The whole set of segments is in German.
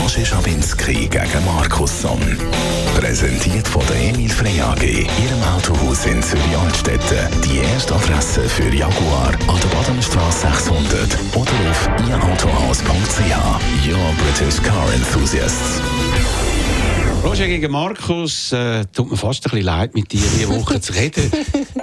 Roger Schawinski gegen Markusson. Präsentiert von der Emil Frey AG, Ihrem Autohaus in Zürich-Altstetten. Die erste Adresse für Jaguar an der Badenstraße 600 oder auf ihrautohaus.ch. Your British Car Enthusiasts. Roger gegen Markus, äh, tut mir fast ein bisschen leid, mit dir diese Woche zu reden.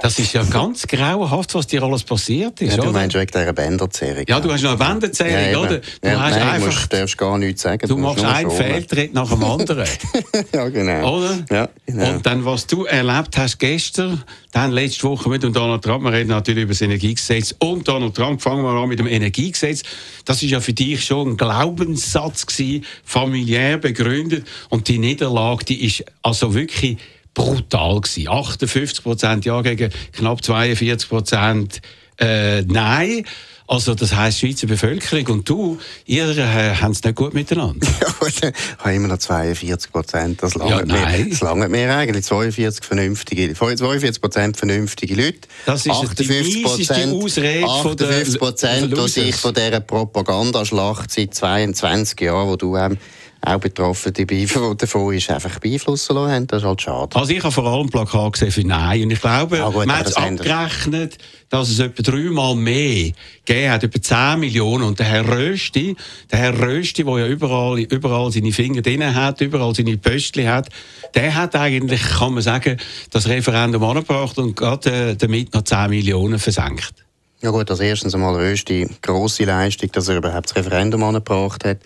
Das ist ja ganz grauenhaft, was dir alles passiert ist, Ja, du oder? meinst wegen dieser Bänderzählung. Ja, du hast noch eine Wendezählung, eben. oder? Du ja, hast nein, einfach... musst, darfst gar nichts sagen. Du musst machst einen. Fehltritt nach dem anderen, ja, genau. oder? Ja, genau. Und dann, was du erlebt hast gestern, dann letzte Woche mit dem Donald Trump, wir reden natürlich über das Energiegesetz und Donald Trump, fangen wir an mit dem Energiegesetz. Das ist ja für dich schon ein Glaubenssatz gewesen, familiär begründet und die Niederlage, die ist also wirklich brutal gewesen. 58 Prozent Ja gegen knapp 42 Prozent äh, Nein. Also das heisst, die Schweizer Bevölkerung und du, ihr äh, haben es nicht gut miteinander. Ja, ich habe immer noch 42 Prozent. Das Ja, langt mir, nein. das langt mir eigentlich. 42 vernünftige, 42 Prozent vernünftige Leute. Das ist die 58 mieseste Ausrede von der- 58 von Prozent, die sich von dieser Propagandaschlacht seit 22 Jahren, wo du ähm, auch betroffen dabei- davon ist, einfach beeinflussen lassen haben. Das ist halt schade. Also ich habe vor allem Plakat gesehen für Nein. Und ich glaube, Ja, gut, man hat es abgerechnet, dass es etwa dreimal mehr gegeben hat, etwa 10 Millionen. Und der Herr Rösti, der Herr Rösti, der ja überall, überall seine Finger drin hat, überall seine Pöstchen hat, der hat eigentlich, kann man sagen, das Referendum angebracht und gerade äh, damit noch 10 Millionen versenkt. Ja gut, als erstens einmal Rösti, grosse Leistung, dass er überhaupt das Referendum angebracht hat.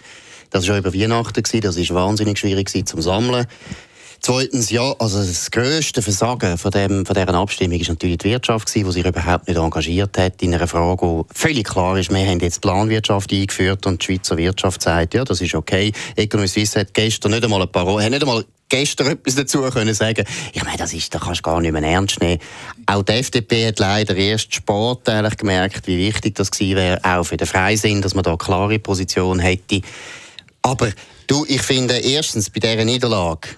Das war über Weihnachten, das war wahnsinnig schwierig zum Sammeln. Zweitens, ja, also das grösste Versagen von, dem, von dieser Abstimmung ist natürlich die Wirtschaft die sich überhaupt nicht engagiert hat in einer Frage, wo völlig klar ist, wir haben jetzt Planwirtschaft eingeführt und die Schweizer Wirtschaft sagt, ja, das ist okay. Economy Suisse hat gestern nicht einmal ein paar, hat nicht einmal gestern etwas dazu können sagen. Ich meine, das ist, da kannst du gar nicht mehr ernst nehmen. Auch die FDP hat leider erst spät gemerkt, wie wichtig das gewesen wäre, auch für den Freisinn, dass man da eine klare Position hätte. Aber du, ich finde erstens bei dieser Niederlage,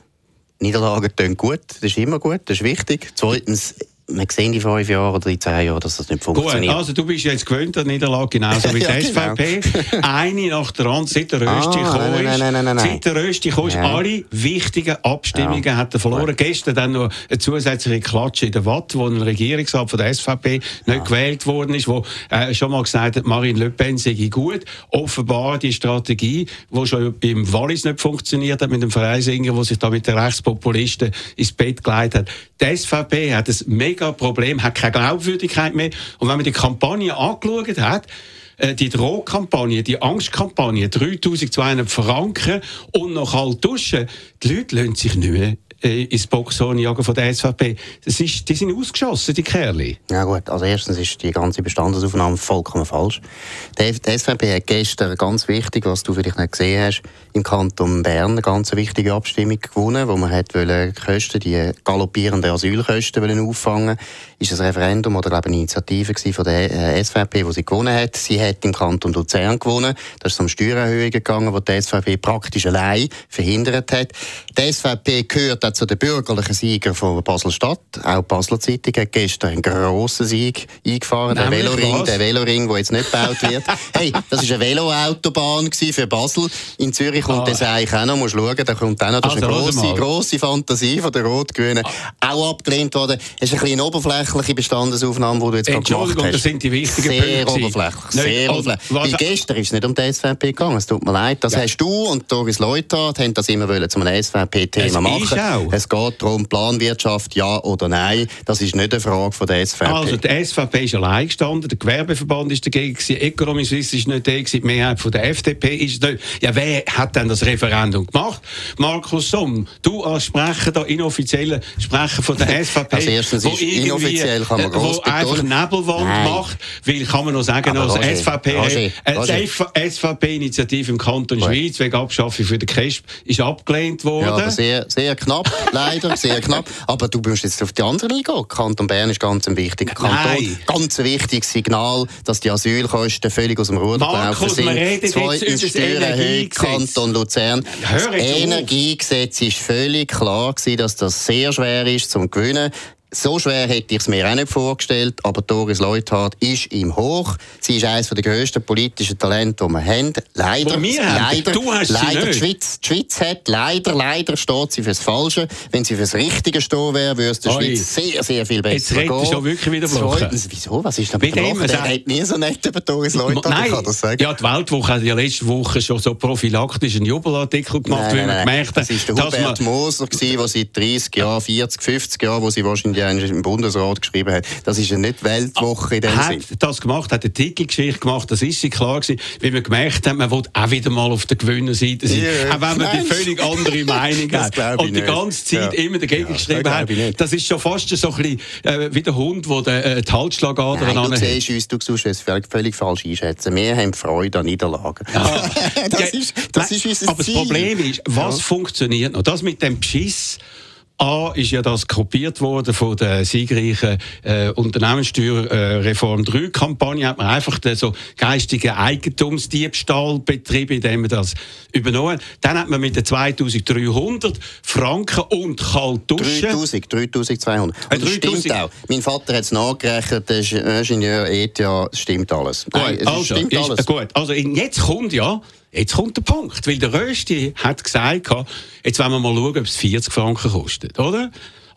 Niederlagen tun gut, das ist immer gut, das ist wichtig. Zweitens, wir sehen in fünf Jahren oder in zehn Jahren, dass das nicht Gut, funktioniert. also du bist jetzt gewöhnt an die Niederlage, genauso wie die Ja, genau. SVP. Eine nach der anderen, seit der Rösti Ah, nein, ist. nein, nein, nein. Seit der Rösti ist, Ja. alle wichtigen Abstimmungen hat er verloren. Gestern dann noch eine zusätzliche Klatsche in der Watt, wo ein Regierungsrat von der SVP nicht gewählt worden ist, wo äh, schon mal gesagt hat, Marine Le Pen sei gut. Offenbar die Strategie, die schon im Wallis nicht funktioniert hat, mit dem Freisinger, der sich da mit den Rechtspopulisten ins Bett gelegt hat. Die SVP hat ein mega Problem, hat keine Glaubwürdigkeit mehr. Und wenn man die Kampagne angeschaut hat, die Drohkampagne, die Angstkampagne, 3200 Franken und noch kalt duschen, die Leute lassen sich nicht mehr äh, ins Boxhorn jagen von der SVP. Das ist, die sind ausgeschossen, die Kerle. Ja gut, also erstens ist die ganze Bestandesaufnahme vollkommen falsch. Die, die SVP hat gestern ganz wichtig, was du vielleicht nicht gesehen hast, im Kanton Bern eine ganz wichtige Abstimmung gewonnen, wo man hat wollen, die Kosten, die galoppierenden Asylkosten wollen auffangen. Ist ein Referendum oder glaube eine Initiative von der äh, SVP, wo sie gewonnen hat. Sie hat im Kanton Luzern gewonnen. Das ist um Steuererhöhungen gegangen, die die SVP praktisch allein verhindert hat. Die SVP gehört auch zu den bürgerlichen Siegern von Basel-Stadt. Auch die Basler Zeitung hat gestern einen grossen Sieg eingefahren. Der Veloring, der Veloring, der jetzt nicht gebaut wird. hey, das war eine Veloautobahn für Basel. In Zürich kommt Ah. das eigentlich auch noch. Musst schauen, da kommt auch noch. Das ist eine Also, grosse, grosse Fantasie von der Rot-Grünen. Auch abgelehnt worden. Es ist ein bisschen oberflächliche Bestandesaufnahme, die du jetzt gemacht hast. das sind die wichtigen sehr Punkte. Oberflächlich, Nein, sehr und oberflächlich. Weil gestern ist es nicht um die SVP gegangen. Es tut mir leid. Das Ja. hast du und Doris Leuthard haben das immer wollen zu einem SVP-Thema machen. ist auch. Es geht darum, Planwirtschaft, ja oder nein. Das ist nicht eine Frage von der SVP. Also die SVP ist allein gestanden, der Gewerbeverband ist dagegen, gewesen, Economy Suisse ist nicht da, gewesen, die Mehrheit von der FDP ist nicht. Ja, wer hat denn das Referendum gemacht? Markus Somm, du als Sprecher, da inoffizieller Sprecher von der SVP, Also erstens wo ist inoffiziell, kann man äh, wo einfach. Nebelwand Nein. macht, weil kann man noch sagen, Aber als Roger, SVP, Roger, äh, Roger. SVP-Initiative im Kanton. Schweiz wegen Abschaffung für den CASP ist abgelehnt worden. Ja, sehr, sehr knapp. leider, sehr knapp. Aber du musst jetzt auf die anderen eingehen. Kanton Bern ist ganz ein wichtiger Kanton. Nein. Ganz ein wichtiges Signal, dass die Asylkosten völlig aus dem Ruder gelaufen sind. Zweitens Steuererhöhung, Kanton Luzern. Das Energiegesetz ist völlig klar gewesen, dass das sehr schwer ist zum Gewinnen. So schwer hätte ich es mir auch nicht vorgestellt, aber Doris Leuthard ist im Hoch. Sie ist eines der grössten politischen Talente, die wir haben. Leider, wir leider, du hast leider die Schweiz, die Schweiz hat, leider, leider steht sie fürs Falsche. Wenn sie fürs Richtige stehen wäre, würde es der Oi. Schweiz sehr, sehr viel besser Jetzt gehen. Jetzt schon wirklich wieder blocken. Wieso? Was ist mit dem? Der hat nie so nett über Doris Leuthard, nein, kann das sagen. Ja, die Weltwoche hat ja letzte Woche schon so prophylaktischen Jubelartikel gemacht, nein, wie man gemerkt hat. Das war der Hubert Moser, der seit 30 Jahren, 40, 50 Jahren, wo sie wahrscheinlich die im Bundesrat geschrieben hat. Das ist ja nicht Weltwoche in dem hat Sinn. das gemacht, hat eine Titelgeschichte gemacht, das ist sie klar gewesen, wie man gemerkt hat, man will auch wieder mal auf der Gewinnerseite sein, yeah, auch wenn man die völlig andere Meinung hat und die ganze Zeit ja. immer dagegen ja, geschrieben hat. Das ist schon fast so ein bisschen äh, wie der Hund, der äh, die Halsschlagader Nein, du siehst uns, du suchst es völlig, falsch einschätzen. Wir haben Freude an Niederlagen. Ja. das, ist, das ist unser Aber Ziel. das Problem ist, was funktioniert noch? Das mit dem Beschiss A ist ja das kopiert worden von der siegreichen äh, Unternehmenssteuerreform äh, 3 Kampagne hat man einfach den so geistigen Eigentumsdiebstahl betrieben, indem man das übernommen hat. Dann hat man mit den 2300 Franken und Kaltduschen 3000, 3200. Und das stimmt auch. Mein Vater hat es nachgerechnet, der ist Ingenieur ETH, stimmt alles. Nein, gut, also, stimmt ist, alles. Gut, also jetzt kommt ja Jetzt kommt der Punkt, weil der Rösti hat gesagt, jetzt wollen wir mal schauen, ob es 40 Franken kostet, oder?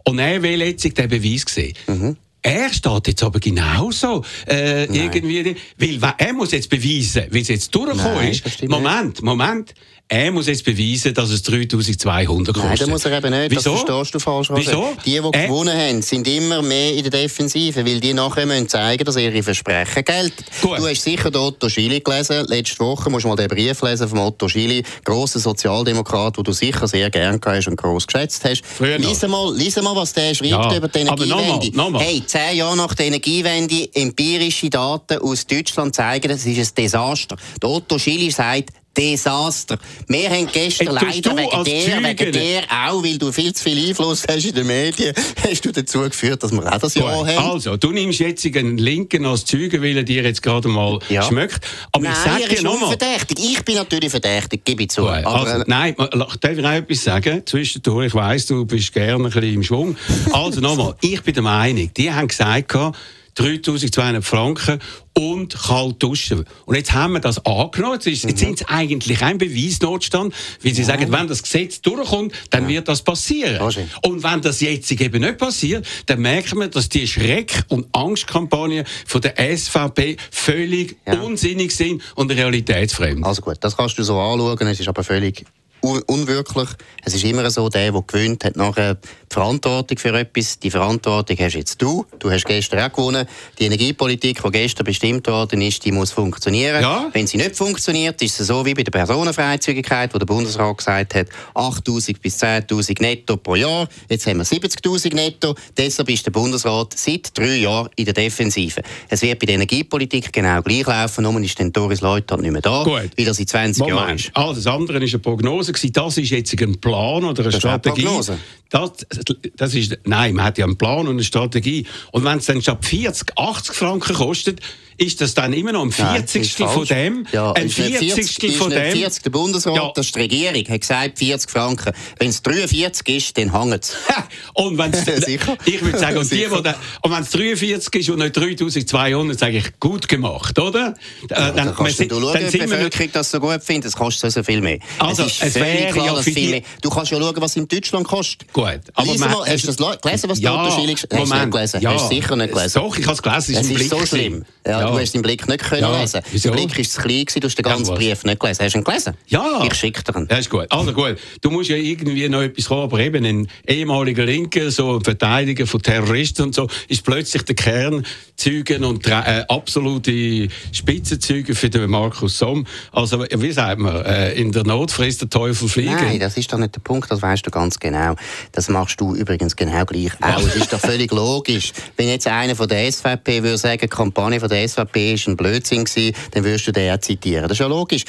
Und er will jetzt den Beweis sehen. Mhm. Er steht jetzt aber genauso äh, irgendwie, weil er muss jetzt beweisen, wie es jetzt durchgekommen ist. Moment, Moment. Er muss jetzt beweisen, dass es 3200 kostet. Nein, das muss er eben nicht. Wieso? Das verstehst du falsch. Wieso? Die, die äh? gewonnen haben, sind immer mehr in der Defensive, weil die nachher müssen zeigen, dass ihre Versprechen gelten. Gut. Du hast sicher den Otto Schili gelesen. Letzte Woche musst du mal den Brief lesen von Otto Schili, grosser Sozialdemokrat, den du sicher sehr gern hast und gross geschätzt hast. Lies mal, lies mal, was der schreibt ja. über die Energiewende. Noch mal, noch mal. Hey, zehn Jahre nach der Energiewende, empirische Daten aus Deutschland zeigen, das ist ein Desaster. Der Otto Schili sagt, Desaster. Wir haben gestern hey, leider wegen der, wegen der auch, weil du viel zu viel Einfluss hast in den Medien, hast du dazu geführt, dass wir auch das Jahr haben. Also, du nimmst jetzt einen Linken als Zeuge, weil er dir jetzt gerade mal ja. schmeckt. Aber nein, ich sage dir nochmal... verdächtig. Ich bin natürlich verdächtig, gebe ich zu. Gut, aber, also, nein, darf ich auch etwas sagen? Zwischendurch, ich weiss, du bist gerne ein bisschen im Schwung. Also nochmal, ich bin der Meinung, die haben gesagt, 3200 Franken und kalt duschen. Und jetzt haben wir das angenommen. Jetzt, ist, mhm. jetzt sind sie eigentlich ein Beweisnotstand, weil sie ja. sagen, wenn das Gesetz durchkommt, dann ja. wird das passieren. Okay. Und wenn das jetzt eben nicht passiert, dann merkt man, dass die Schreck- und Angstkampagnen von der SVP völlig ja. unsinnig sind und realitätsfremd. Also gut, das kannst du so anschauen, es ist aber völlig unwirklich. Es ist immer so, der, der gewinnt, hat nachher die Verantwortung für etwas. Die Verantwortung hast jetzt du. Du hast gestern auch gewonnen. Die Energiepolitik, die gestern bestimmt worden ist, die muss funktionieren. Ja. Wenn sie nicht funktioniert, ist es so wie bei der Personenfreizügigkeit, wo der Bundesrat gesagt hat, 8'000 bis 10'000 netto pro Jahr. Jetzt haben wir 70'000 netto. Deshalb ist der Bundesrat seit drei Jahren in der Defensive. Es wird bei der Energiepolitik genau gleich laufen, nur ist den Doris Leuthard nicht mehr da, Gut. weil er seit 20 Moment. Jahren ist. Also das andere ist eine Prognose gewesen, das ist jetzt ein Plan oder eine das Strategie. Das, das ist, nein, man hat ja einen Plan und eine Strategie. Und wenn es dann statt 40, 80 Franken kostet, ist das dann immer noch ein 40. Nein, von dem? Ja, ein 40. 40 von dem? 40. Der Bundesrat, ja. das ist die Regierung, hat gesagt 40 Franken. Wenn es 43 ist, dann hängt es. und wenn es, ich würde sagen, und, die, da, und wenn es 43 ist und nicht 3200, sage ich, gut gemacht, oder? Äh, ja, dann, dann kannst du schauen, dann die Bevölkerung das so gut findet, das kostet so viel mehr. Also, es, es wäre klar, ja viel mehr. Du kannst ja schauen, was in Deutschland kostet. Gut. Aber man, mal, hast du das gelesen, was ja, der Unterschied ist? Hast du nicht gelesen? Ja. Hast du sicher nicht gelesen? Doch, ich habe es gelesen. Es ist so schlimm. Ja, Du hast den Blick nicht können ja. lesen. Der Blick war zu klein, du hast den ganzen Brief nicht gelesen. Hast du ihn gelesen? Ja. Ich schicke dir ihn. Ja, ist gut. Also gut. Du musst ja irgendwie noch etwas kommen, aber eben ein ehemaliger Linker, so ein Verteidiger von Terroristen und so, ist plötzlich der Kernzeugen und äh, absolute Spitzenzeuge für den Markus Somm. Also, wie sagt man, äh, in der Not frisst der Teufel fliegen. Nein, das ist doch nicht der Punkt, das weißt du ganz genau. Das machst du übrigens genau gleich auch. Das ist doch völlig logisch. Wenn jetzt einer von der SVP würde sagen, Kampagne von der SVP ist ein Blödsinn gewesen, dann würdest du den auch zitieren. Das ist ja logisch.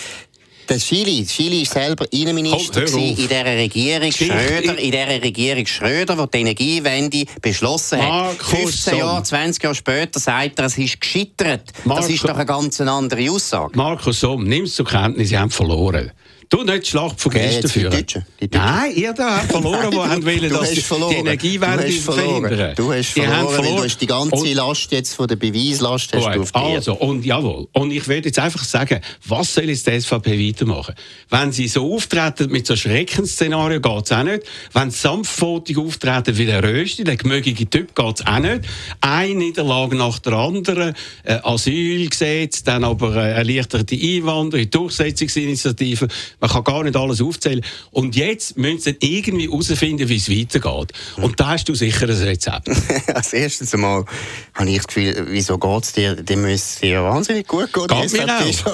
Der Chili, Chili ist selber Innenminister Komm, hör in dieser Regierung. Schröder, in dieser Regierung Schröder, die die Energiewende beschlossen hat. Markus 15 Somm. Jahre, 20 Jahre später sagt er, es ist gescheitert. Das Markus- ist doch eine ganz andere Aussage. Markus Somm, nimm es zur Kenntnis, sie haben verloren. Du nicht die Schlacht von gestern führen. Deutschen, die Deutschen. Nein, ihr da habt verloren, die haben wollen, dass die, verloren. die Energiewende du hast verloren. verhindern. Du hast Die haben verloren, du hast die ganze Und- Last jetzt von der Beweislast hast du auf dir. also, und jawohl. Und ich werde jetzt einfach sagen, was soll jetzt die SVP weitermachen? Wenn sie so auftreten mit so Schreckensszenario, geht es auch nicht. Wenn sie sanftfotig auftreten wie der Rösti, der gemögige Typ, geht es auch nicht. Eine Niederlage nach der anderen, äh, Asylgesetz, dann aber äh, erleichterte Einwanderung, Durchsetzungsinitiative. Man kann gar nicht alles aufzählen. Und jetzt müssen sie irgendwie herausfinden, wie es weitergeht. Und da hast du sicher ein Rezept. Als erstes einmal habe ich das Gefühl, wieso geht es dir? Dem müsste dir wahnsinnig gut gehen. Geht mir weg.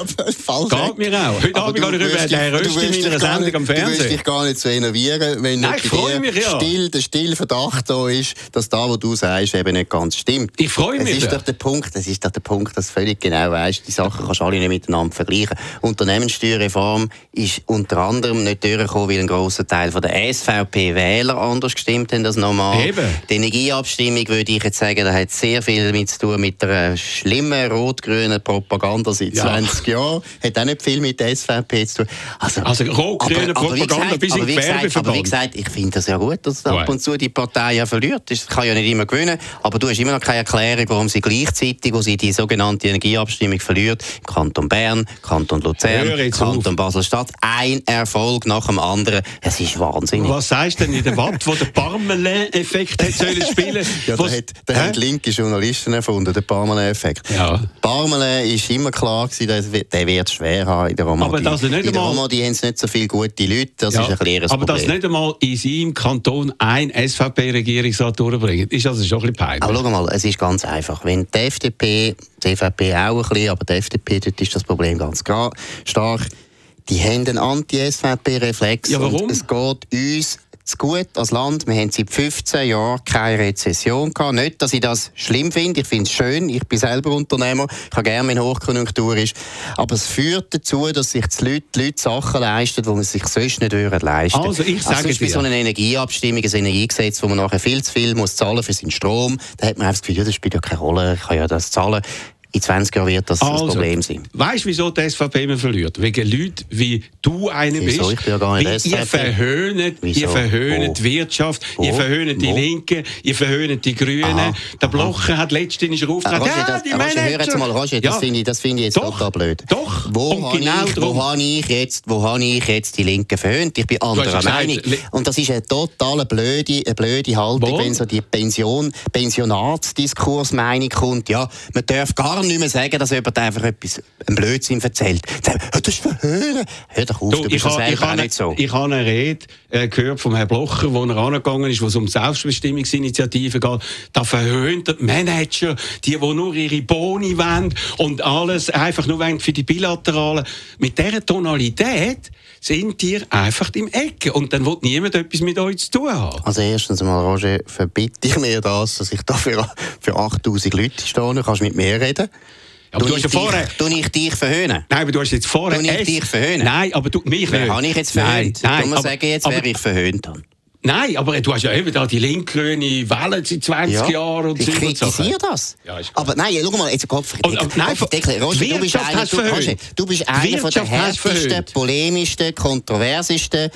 Geht mir auch. Heute Abend gehe ich Rösti du wirst in meiner gar Sendung nicht- am Du wirst Fernsehen. dich gar nicht so enervieren, wenn Nein, ich mich, ja. still, der stille Verdacht da ist, dass da, was du sagst, eben nicht ganz stimmt. Ich freue mich, Es ist ja. doch der Punkt, es ist doch der Punkt, dass du völlig genau weißt, die Sachen kannst du alle nicht miteinander vergleichen. Unternehmenssteuerreform ist unter anderem nicht durchgekommen, weil ein grosser Teil von der SVP-Wähler anders gestimmt haben als normal. Eben. Die Energieabstimmung, würde ich jetzt sagen, da hat sehr viel damit zu tun mit der schlimmen rot-grünen Propaganda seit Ja. 20 Jahren. Hat auch nicht viel mit der SVP zu tun. Also, Also rot-grüne Propaganda gesagt- bis in den gesagt-. Aber wie gesagt, ich finde das ja gut, dass ab und zu die Partei ja verliert. Das kann ja nicht immer gewinnen. Aber du hast immer noch keine Erklärung, warum sie gleichzeitig, wo sie die sogenannte Energieabstimmung verliert, im Kanton Bern, Kanton Luzern, Kanton. Basel-Stadt, ein Erfolg nach dem anderen. Es ist wahnsinnig. Was sagst du denn in der Watt, wo der Parmelin-Effekt hat sollen spielen? Ja, da Was- hat, Hä? haben die linke Journalisten erfunden, den Parmelin-Effekt. Ja. Parmelin ist immer klar gewesen, der wird- der wird es schwer haben in der Romandie. Aber dass er nicht in der Romandie haben sie nicht so viele gute Leute, das Ja, ist ein kleines aber Problem. dass nicht einmal in seinem Kanton ein SVP-Regierungsrat durchbringt, ist also schon ein bisschen Aber peinlich. schau mal, es ist ganz einfach. Wenn die FDP, die EVP auch ein bisschen, aber die FDP, dort ist das Problem ganz gra- stark. Die haben einen Anti-SVP-Reflex. Ja, warum? Und es geht uns zu gut als Land. Wir haben seit 15 Jahren keine Rezession gehabt. Nicht, dass ich das schlimm finde. Ich finde es schön. Ich bin selber Unternehmer. Ich habe gerne, wenn Hochkonjunktur ist. Aber es führt dazu, dass sich die Leute, die Leute Sachen leisten, die man sich sonst nicht leisten Also, ich sage zum Beispiel dir. so eine Energieabstimmung, ein Energiegesetz, wo man nachher viel zu viel muss zahlen für seinen Strom. Da hat man einfach das Gefühl, ja, das spielt ja keine Rolle, ich kann ja das zahlen. In 20 Jahren wird das Also, ein Problem sein. Weißt du, wieso die SVP immer verliert? Wegen Leuten wie du einer Wieso? bist. Ich bin ja gar nicht. Ihr verhöhnt, Wieso? ihr verhöhnt die Wirtschaft, Wo? ihr verhöhnt die? Linken, ihr verhöhnt die Grünen. Aha. Der Blocher hat letztens Äh, aufgetreten. Roger, ja, das, die Roger, hör jetzt mal, Roger, das Ja. finde ich, das finde ich jetzt Doch, total blöd. doch. Wo Und habe genau ich, wo habe ich jetzt, wo habe ich jetzt die Linken verhöhnt? Ich bin anderer Meinung. Und das ist eine total blöde, eine blöde Haltung, Wo? wenn so die Pension, Pensionatsdiskursmeinung kommt. Ja, man darf gar nicht mehr sagen, dass jemand einfach etwas, einen Blödsinn erzählt. Sagen, «Ja, Das ist verhöhnen. Hör doch auf, du, Du, bist ich habe ich selber auch habe- nicht so. ich habe eine Rede äh, gehört vom Herrn Blocher, wo er angegangen ist, wo es um Selbstbestimmungsinitiativen geht. Da verhöhnt der Manager, die, die nur ihre Boni wollen und alles einfach nur für die Bilateralen. Mit dieser Tonalität sind die einfach im Ecke und dann will niemand etwas mit euch zu tun haben. Also erstens einmal, Roger, verbitte ich mir das, dass ich da für, für 8000 Leute stehe. Du kannst mit mir reden. Aber du hast ja vorher... tu ich dich verhöhnen? Nein, aber du hast jetzt vorher... Ich es- dich verhöhnen? Nein, aber du, mich Wer nicht. habe ich jetzt verhöhnt? Nein, nein, Kann man aber- sagen jetzt, aber- wer ich verhöhnt habe? Nein, aber du hast ja eben da die linksgrüne Welle seit 20 Jahren und ich so und so. kritisiere das. Ja, aber nein, schau mal, jetzt Kopf. Und- aber nein, Kopfdeckel. Roger, du bist einer, du. Roger, du bist einer von der härtesten, polemischsten, kontroversesten,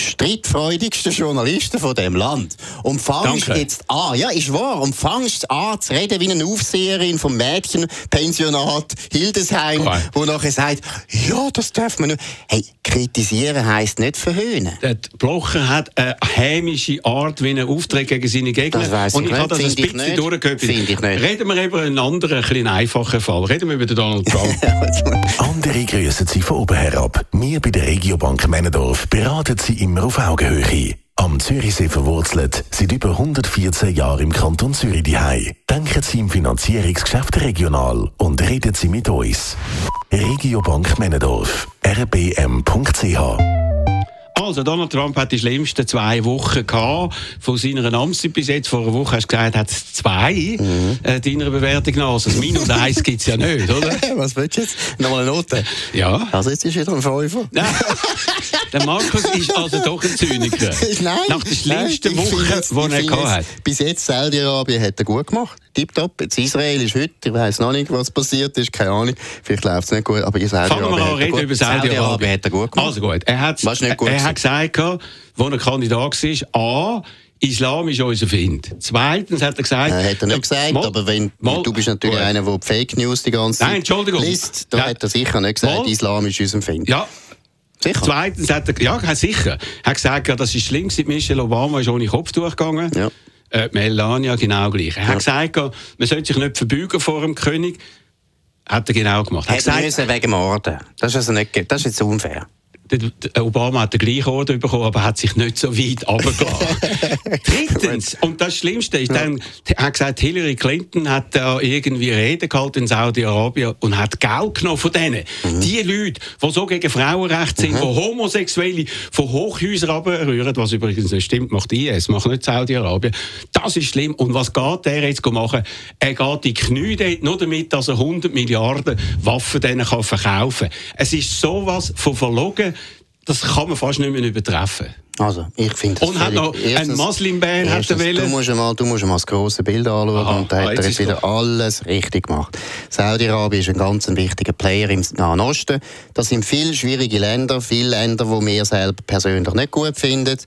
streitfreudigsten Journalisten von dem Land. Und fangst Danke. jetzt an, ja, ist wahr, und fangst an zu reden wie eine Aufseherin vom Mädchenpensionat Hildesheim, Cool. wo nachher sagt, ja, das darf man nicht. Hey, kritisieren heisst nicht verhöhnen. Der Blocher hat eine hämische Art, wie er auftritt gegen seine Gegner. Das weiss und ich ich habe das nicht, ein bisschen nicht. durchgehört. Finde ich nicht. Reden wir über einen anderen, ein bisschen einfachen Fall. Reden wir über den Donald Trump. Andere grüßen Sie von oben herab. Wir bei der Regiobank Männendorf beraten Sie immer auf Augenhöhe. Am Zürichsee verwurzelt, seit über 114 Jahren im Kanton Zürich daheim. Denken Sie im Finanzierungsgeschäft regional und reden Sie mit uns. Regiobank Männendorf. rbm.ch also Donald Trump hat die schlimmsten zwei Wochen gehabt von seiner Amtszeit bis jetzt. Vor einer Woche hast du gesagt, hat es zwei mhm. äh, deiner Bewertung nach. Also das Minus eins gibt es ja nicht, oder? Was willst du jetzt? Nochmal eine Note? Ja. Also jetzt ist wieder ein Fünfer. Der Markus ist also doch ein Zyniker. Nein. Nach der schlimmsten Woche, die er gehabt hat. Bis jetzt Saudi-Arabien hat er gut gemacht. Tipptopp. Jetzt Israel ist heute, ich weiß noch nicht, was passiert ist, keine Ahnung. Vielleicht läuft es nicht gut, aber Saudi-Arabien Fangen wir an reden über Saudi-Arabien. Saudi hat er gut gemacht. Also gut. Er hat, gut er hat gesagt, als er Kandidat war, A, Islam ist unser Find. Zweitens hat er gesagt... Äh, hat er nicht gesagt, mal, aber wenn, mal, du bist natürlich gut. einer, der Fake News die ganze Zeit Nein, Entschuldigung. liest, da hat er sicher nicht gesagt, mal, Islam ist unser Find. Ja, Sicher? Zweitens hat er, ja, sicher. Er hat gesagt, ja, das ist schlimm, seit Michelle Obama ist ohne Kopf durchgegangen. Ja. Äh, Melania genau gleich. Er ja. hat gesagt, man sollte sich nicht verbeugen vor dem König. Hat er genau gemacht. Er hat gesagt, wegen Morden. Das ist, also nicht, das ist jetzt unfair. Obama hat den gleichen Orden bekommen, aber hat sich nicht so weit runtergelassen. Drittens, und das Schlimmste ist, dann, er hat gesagt, Hillary Clinton hat da irgendwie Reden gehalten in Saudi-Arabien und hat Geld genommen von denen. Mhm. Die Leute, die so gegen Frauenrechte sind, mhm. die Homosexuelle von Hochhäusern abrühren, was übrigens nicht stimmt, macht IS, macht nicht Saudi-Arabien. Das ist schlimm. Und was geht der jetzt machen? Er geht die Knie dort, nur damit, dass er 100 Milliarden Waffen denen kann verkaufen kann. Es ist sowas von verlogen, das kann man fast nicht mehr übertreffen. Also, ich finde Und hat noch ein Muslim-Ban hat er Du musst mal, du musst mal das grosse Bild anschauen Aha, und da hat ah, er jetzt wieder doch. alles richtig gemacht. Saudi-Arabien ist ein ganz wichtiger Player im Nahen Osten. Das sind viele schwierige Länder, viele Länder, die wir selber persönlich nicht gut finden.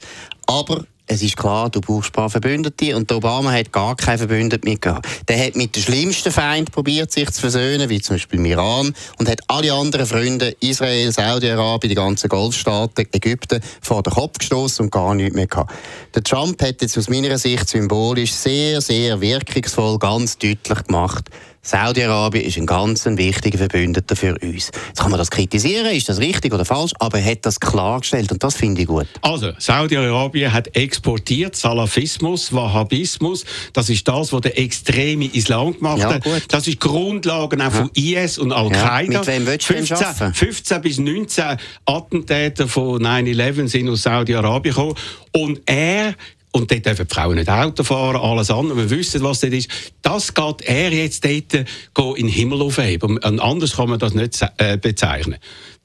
Aber es ist klar, du brauchst ein paar Verbündete und Obama hat gar keine Verbündete mitgehabt. Der hat mit dem schlimmsten Feind probiert, sich zu versöhnen, wie zum Beispiel Iran, und hat alle anderen Freunde, Israel, Saudi-Arabien, die ganzen Golfstaaten, Ägypten, vor den Kopf gestoßen und gar nichts mehr gehabt. Der Trump hat jetzt aus meiner Sicht symbolisch sehr, sehr wirkungsvoll ganz deutlich gemacht, Saudi-Arabien ist ein ganz wichtiger Verbündeter für uns. Jetzt kann man das kritisieren, ist das richtig oder falsch, aber er hat das klargestellt und das finde ich gut. Also, Saudi-Arabien hat exportiert Salafismus, Wahhabismus. Das ist das, was der extreme Islam gemacht ja, hat. Gut. Das ist Grundlage auch von IS und Al-Qaida. Ja, mit wem willst du 15, 15 bis 19 Attentäter von 9-11 sind aus Saudi-Arabien gekommen. Und er und dort dürfen die Frauen nicht Auto fahren, alles andere. Wir wissen, was das ist. Das geht er jetzt dort in den Himmel aufheben. Anders kann man das nicht äh, bezeichnen.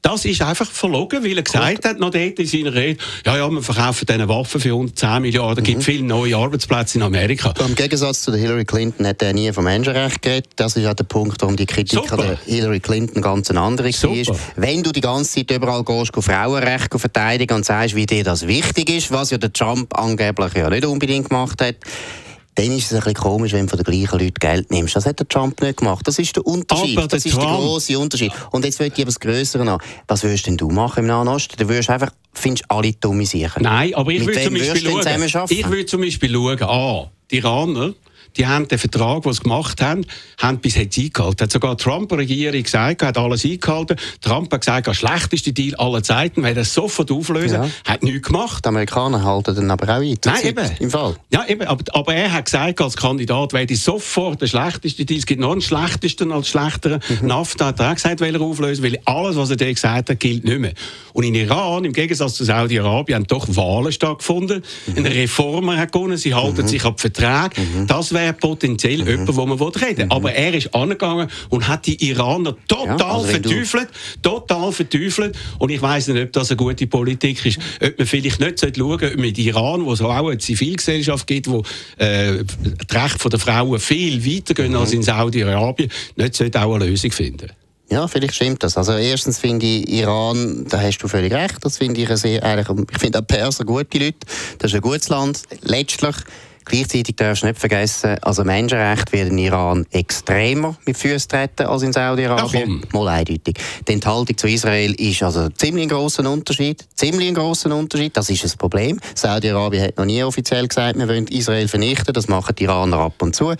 Das ist einfach verlogen, weil er gesagt hat, noch dort in seiner Rede, ja, ja, wir verkaufen diese Waffen für 110 Milliarden, es mhm. gibt viele neue Arbeitsplätze in Amerika. Im Gegensatz zu Hillary Clinton hat er nie vom Menschenrecht geredet. Das ist ja der Punkt, warum die Kritik Super. an Hillary Clinton ganz eine andere war. Wenn du die ganze Zeit überall gehst, Frauenrechte verteidigen und sagst, wie dir das wichtig ist, was ja der Trump angeblich ja nicht unbedingt gemacht hat, dann ist es ein bisschen komisch, wenn du von den gleichen Leuten Geld nimmst. Das hat der Trump nicht gemacht. Das ist der Unterschied. Aber das ist Trump. der große Unterschied. Und jetzt will ich aber das Größere noch. Was würdest denn du machen im Nahen Osten? Du würdest einfach, findest alle dumme Sachen. Nein, aber ich würde zum Beispiel schauen. Ich würde zum Beispiel schauen, ah, die Iraner, die haben den Vertrag, den sie gemacht haben, haben bis jetzt eingehalten. Hat sogar die Trump-Regierung gesagt, hat alles eingehalten. Trump hat gesagt, der schlechteste Deal aller Zeiten, wir das sofort auflösen. Ja. Hat nichts gemacht. Die Amerikaner halten dann aber auch ein. Nein, eben. Im Fall. Ja, eben. Aber, aber, er hat gesagt, als Kandidat werde ich sofort der schlechteste Deal. Es gibt noch einen schlechtesten als schlechteren. Mhm. NAFTA hat er auch gesagt, will er auflösen, weil alles, was er dir gesagt hat, gilt nicht mehr. Und in Iran, im Gegensatz zu Saudi-Arabien, haben doch Wahlen stattgefunden. Mhm. Ein Reformer hat gewonnen, sie halten mhm. sich ab Vertrag. Mhm. Das wäre potenziell mhm. jemand, wo man reden will. Mhm. Aber er ist angegangen und hat die Iraner total ja, also verteufelt. Total verteufelt. Und ich weiß nicht, ob das eine gute Politik ist. Ob man vielleicht nicht schauen sollte, ob mit Iran, wo es auch eine Zivilgesellschaft gibt, wo äh, die Rechte der Frauen viel weiter gehen mhm. als in Saudi-Arabien, nicht sollte auch eine Lösung finden. Ja, vielleicht stimmt das. Also erstens finde ich Iran, da hast du völlig recht, das finde ich sehr, eigentlich, ich finde auch Perser gute Leute, das ist ein gutes Land. Letztlich Gleichzeitig darfst du nicht vergessen, also Menschenrechte werden in Iran extremer mit Füßen treten als in Saudi-Arabien. Mal eindeutig. Die Enthaltung zu Israel ist also ziemlich ein grosser Unterschied. Ziemlich ein grosser Unterschied. Das ist ein Problem. Saudi-Arabien hat noch nie offiziell gesagt, wir wollen Israel vernichten. Das machen die Iraner ab und zu.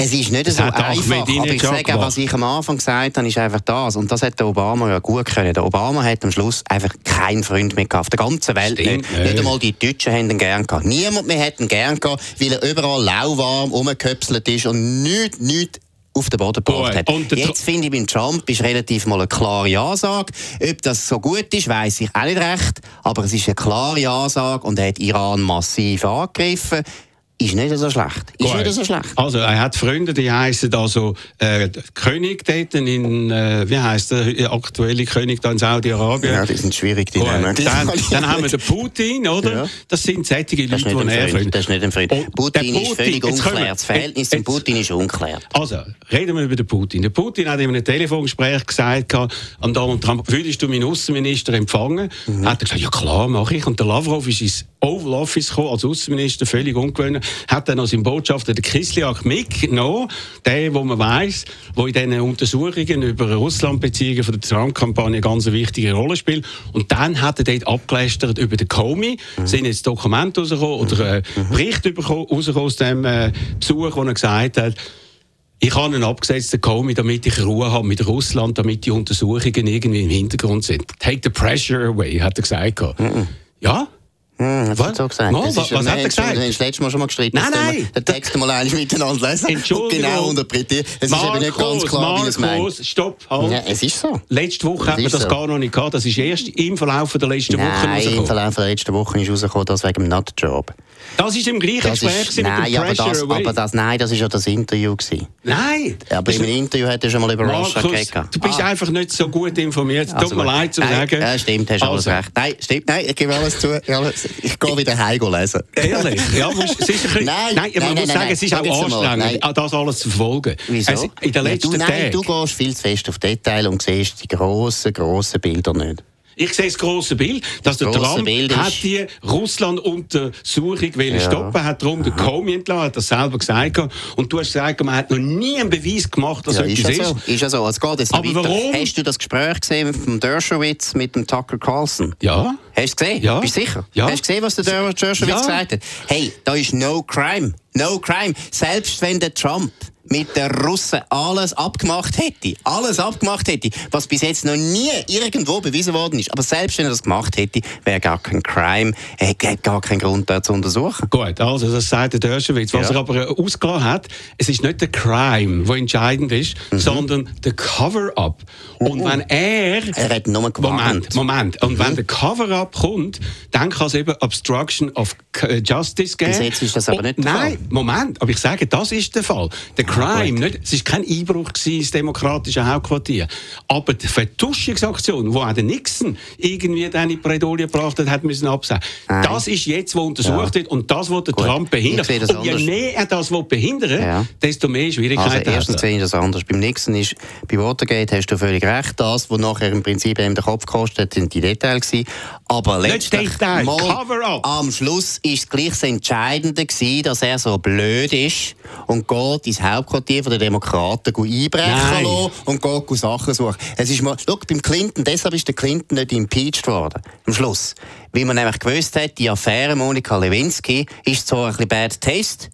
Es ist nicht das so einfach, aber ich sage was ich am Anfang gesagt habe, ist einfach das. Und das hat der Obama ja gut können. Der Obama hat am Schluss einfach keinen Freund mehr gehabt. Auf der ganzen Welt Stimmt, nicht. Nicht einmal die Deutschen haben ihn gern gehabt. Niemand mehr hat ihn gern gehabt, weil er überall lauwarm rumgeköpselt ist und nichts, nichts auf den Boden gebracht hat. Jetzt finde ich, beim Trump ist relativ mal eine klare Ansage. Ob das so gut ist, weiß ich auch nicht recht. Aber es ist eine klare Ansage und er hat Iran massiv angegriffen. Ist nicht so schlecht. Ist Gut. nicht so schlecht. Also, er hat Freunde, die heißen also äh, König dort in, äh, wie heißt der aktuelle König da in Saudi-Arabien? Ja, die sind schwierig, die Gut, Namen. dann, dann haben wir den Putin, oder? Ja. Das sind sättige Leute, die er Freund. Das ist nicht ein Freund. Und Putin, der ist völlig unklärt. Das Verhältnis zum jetzt- Putin ist unklärt. Also, reden wir über den Putin. Der Putin hat in einem Telefongespräch gesagt, an Donald Trump, würdest du meinen Außenminister empfangen? Mhm. Hat er gesagt, ja klar, mache ich. Und der Lavrov ist ins Oval Office gekommen, als Außenminister, völlig ungewöhnlich, hat dann als Botschafter den Kislyak mitgenommen, der, wo man weiß, wo in diesen Untersuchungen über Russlandbeziehungen von der Trump-Kampagne eine ganz wichtige Rolle spielt. Und dann hat er dort abgelästert über den Comey, Mhm. sind jetzt Dokumente rausgekommen oder äh, Berichte bekommen- rausgekommen aus dem äh, Besuch, wo er gesagt hat, ich habe einen abgesetzten Comey, damit ich Ruhe habe mit Russland, damit die Untersuchungen irgendwie im Hintergrund sind. Take the pressure away, hat er gesagt. Ja? Hm, hat Was? so gesagt. Mal, Das was- ist- was hat er gesagt? Wir haben das letzte Mal schon mal gestritten. Nein, nein. Den Text mal eigentlich miteinander lesen und Entschuldigung. genau interpretieren. Es ist eben nicht ganz klar, wie er es meint. Markus, stopp, halt. Ja, es ist so. Letzte Woche hat man das so. gar noch nicht gehabt. Das ist erst im Verlauf der letzten Woche Nein, im rausgekommen. Verlauf der letzten Woche ist rausgekommen, dass wegen dem Nutjob. Das ist im gleichen Das Gespräch ist, nein, aber das, aber das, nein, das ist ja das Interview gewesen. nein! Aber im Interview hat er schon mal über Russia Markus, geredet. du bist Ah. einfach nicht so gut informiert. Tut Also mir gut. leid zu nein, sagen. Ja, stimmt, hast alles Also, recht. Nein, stimmt, nein, ich gebe alles zu. Alles. Ich gehe wieder heim lesen. Ehrlich? Ja, musst, es ist ein bisschen, Nein, nein, man nein, muss nein, sagen, es ist auch mal, anstrengend, das alles zu verfolgen. Wieso? Es, in den Ja, letzten du, nein, Tagen. du gehst viel zu fest auf Details und siehst die grossen, grossen Bilder nicht. Ich sehe das große Bild, dass der grosse Trump Bild hat ist- die Russland-Untersuchung Ja. stoppen, hat darum den Comey entlassen, hat das selber gesagt. Und du hast gesagt, man hat noch nie einen Beweis gemacht, dass Ja, ist etwas ja ist. so. Ist ja so. Es geht jetzt Aber weiter. warum? Hast du das Gespräch gesehen vom Dershowitz mit dem Tucker Carlson? Ja. Hast du es gesehen? Ja. Bist du sicher? Ja. Hast du gesehen, was der Der- Dershowitz Ja. gesagt hat? Hey, da ist no crime. No crime. Selbst wenn der Trump mit den Russen alles abgemacht hätte, alles abgemacht hätte, was bis jetzt noch nie irgendwo bewiesen worden ist, aber selbst wenn er das gemacht hätte, wäre gar kein Crime, er hätte gar keinen Grund, da zu untersuchen. Gut, also das sagt der Dershowitz. Was Ja. er aber äh, ausgelassen hat, es ist nicht der Crime, der entscheidend ist, Mhm. sondern der Cover-up. Und wenn er... Er hat nur gewarnt. Moment, Moment. Und Mhm. wenn der Cover-up kommt, dann kann es eben Obstruction of äh, Justice geben. Bis jetzt ist das aber Und- nicht der Nein, Fall. Moment. Aber ich sage, das ist der Fall. Der Crime, nicht, es ist kein Einbruch ins demokratische Hauptquartier. Aber die Vertuschungsaktion, wo auch der Nixon irgendwie dann in Bredouille gebracht hat, hat müssen absagen. Nein. Das ist jetzt, wo untersucht wird und das, was der Gut. Trump behindert. Und je mehr er das will behindern Ja. desto mehr Also Schwierigkeiten hat erstens er. sehe ich das anders. Beim Nixon ist, bei Watergate hast du völlig recht. Das, was nachher im Prinzip ihm den Kopf gekostet hat, sind die Details gewesen. Aber letztlich, Detail, mal, am Schluss ist gleich das Entscheidende gewesen, dass er so blöd ist und geht ins Hauptquartier der Demokraten einbrechen lassen und geht go Sachen suchen. Es ist mal, schau, beim Clinton, deshalb ist der Clinton nicht impeached worden. Am Schluss. Weil man nämlich gewusst hat, die Affäre Monika Lewinsky ist zwar ein bisschen bad taste,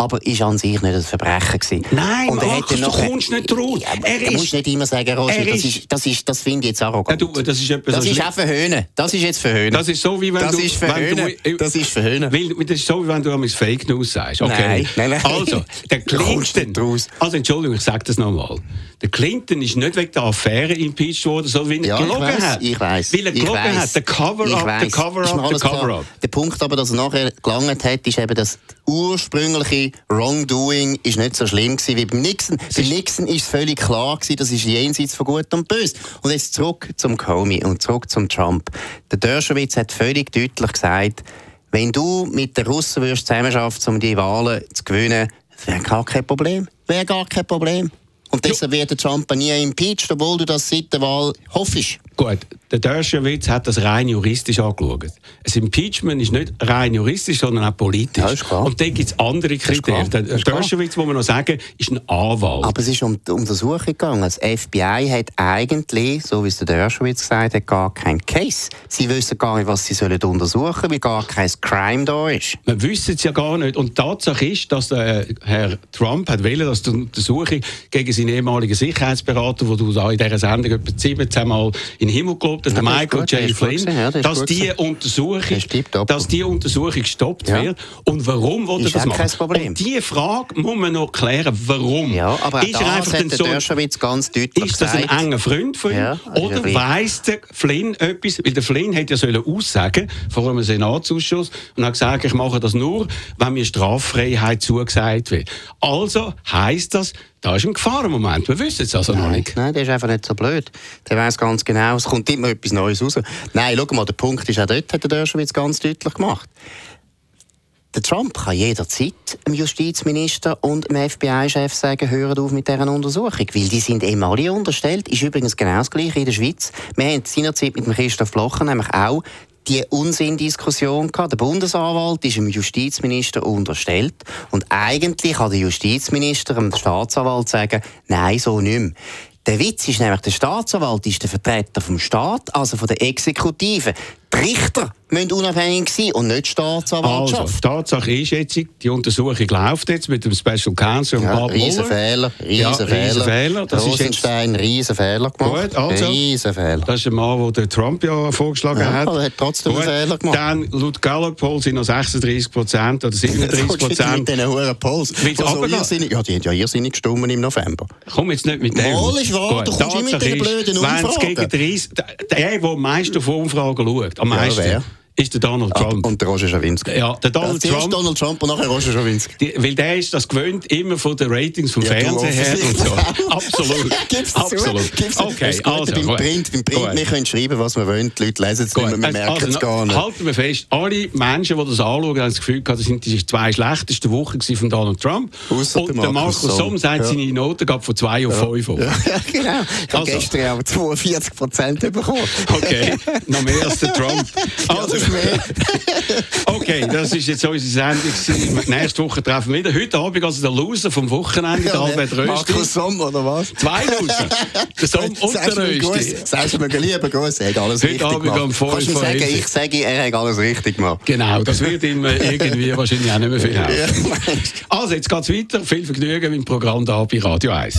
aber ist an sich nicht ein Verbrechen gewesen. Nein, Und er Markus, dann du kommst nicht raus. Ja, Er da ist- musst du nicht immer sagen, Roger, er das, ist- das, ist, das finde ich jetzt arrogant. Ja, du, das ist etwas das so ist auch verhöhnen. Das ist jetzt verhöhnen. Das ist so, wie wenn das du... ist wenn verhöhnen. du- das ist verhöhnen. Weil, das ist so, wie wenn du einmal Fake News sagst. Okay. Nein, nein, nein. Also, der Du Clinton... Also, Entschuldigung, ich sage das nochmal. Der Clinton ist nicht wegen der Affäre impeached worden, sondern weil er Ja, ich gelogen weiss, hat. ich weiss. Weil er ich gelogen hat. Der Ich Cover-up, der Cover-up, der. Cover-up. Der Punkt aber, dass er nachher gelangt hat, ist eben, dass ursprüngliche Wrongdoing ist nicht so schlimm gewesen wie beim Nixon. Bei Nixon ist es völlig klar gewesen, das ist jenseits von Gut und Böse. Und jetzt zurück zum Comey und zurück zum Trump. Der Dershowitz hat völlig deutlich gesagt, wenn du mit den Russen würdest zusammenarbeiten, um die Wahlen zu gewinnen, wäre gar kein Problem. Wäre gar kein Problem. Und deshalb wird der Trump nie impeached, obwohl du das seit der Wahl hoffst. Gut, der Dershowitz hat das rein juristisch angeschaut. Ein Impeachment ist nicht rein juristisch, sondern auch politisch. Ja, ist klar. Und da gibt es andere Kriterien. Der. Dershowitz, muss man noch sagen, ist ein Anwalt. Aber es ist um die Untersuchung gegangen. Das FBI hat eigentlich, so wie es der Dershowitz gesagt hat, gar keinen Case. Sie wissen gar nicht, was sie sollen untersuchen sollen, weil gar kein Crime da ist. Wir wissen es ja gar nicht. Und die Tatsache ist, dass der Herr Trump hat wollen, dass die Untersuchung gegen seinen ehemaligen Sicherheitsberater, wo du da in dieser Sendung etwa 17 Mal in in den Himmel gelobt, der Michael J. Flynn, ja, dass die Untersuchung, dass die Untersuchung gestoppt ja. wird. Und warum wollte er das machen? Und diese Frage muss man noch klären, warum? Ja, aber ist er einfach so, ganz deutlich Ist das ein enger Freund von ihm? Oder weiss der Flynn etwas? Weil der Flynn hätte ja sollen aussagen vor einem Senatsausschuss und hat gesagt, ich mache das nur, wenn mir Straffreiheit zugesagt wird. Also heisst das, da ist ein Gefahrenmoment. Wir wissen es also nein, noch nicht. Nein, der ist einfach nicht so blöd. Der weiß ganz genau, es kommt immer etwas Neues raus. Nein, schau mal, der Punkt ist auch dort, hat der schon ganz deutlich gemacht. Der Trump kann jederzeit dem Justizminister und dem FBI-Chef sagen, hören auf mit dieser Untersuchung. Weil die sind eben alle unterstellt. Ist übrigens genau das Gleiche in der Schweiz. Wir haben seinerzeit mit dem Christoph Blocher nämlich auch die Unsinndiskussion gehabt. Der Bundesanwalt ist dem Justizminister unterstellt und eigentlich kann der Justizminister dem Staatsanwalt sagen, nein, so nicht mehr. Der Witz ist nämlich, der Staatsanwalt ist der Vertreter vom Staat, also von der Exekutive. Die Richter müssen unabhängig sein und nicht die Staatsanwaltschaft. Also, Tatsache ist jetzt, die Untersuchung läuft jetzt mit dem Special Counsel ja, Bob riesen Fehler, riesen ja. Das Rosenstein, ist jetzt... riesen Fehler gemacht. Gut, also, riesen Fehler. Das ist ein Mann, den der Trump ja vorgeschlagen ja, hat. er hat trotzdem Gut, einen Fehler gemacht. Dann, laut Gallup Poll sind noch 36 Prozent oder 37 Prozent. mit diesen hohen Polls. So irrsinnig, ja, die haben ja irrsinnig gestimmt im November. Komm jetzt nicht mit dem. Mal ist wahr, du kommst immer mit den blöden Umfragen. Wenn es gegen 30, der, der meist auf Umfragen schaut, am meisten. Ja, ist der Donald ah, Trump. und der Roger Schawinski. Ja, der Donald ja, Trump. Donald Trump und nachher Roger Schawinski. Die, weil der ist das gewöhnt, immer von den Ratings vom ja, Fernsehen her und so. Absolut. Gib's Absolut. Gib's okay, also. Beim Print, beim Print wir können schreiben, was wir wollen, die Leute lesen es nicht mehr, wir merken also, es gar nicht. Halten wir fest, alle Menschen, die das anschauen, haben das Gefühl gehabt, das sind die zwei schlechtesten Wochen von Donald Trump. Ausser und der Markus Somm sagt, seine Note gab von 2 auf 5 ja. ja, genau. Ich habe also. gestern aber 42 Prozent bekommen. Okay, noch mehr als der Trump. Also, mehr. okay, das ist jetzt unsere Sendung. Nächste Woche treffen wir wieder. Heute Abend also der Loser vom Wochenende, ja, der Albert Rösti. Markus Somm, oder was? Zwei Loser. Der Somm und der Rösti. Sagst du mir lieber Gruß, er hat alles Heute richtig Abend gemacht. Um 5 Kannst du sagen, ich sage, er hat alles richtig gemacht. Genau, das wird ihm äh, irgendwie wahrscheinlich auch nicht mehr viel helfen. also, jetzt geht es weiter. Viel Vergnügen mit dem Programm da bei Radio 1.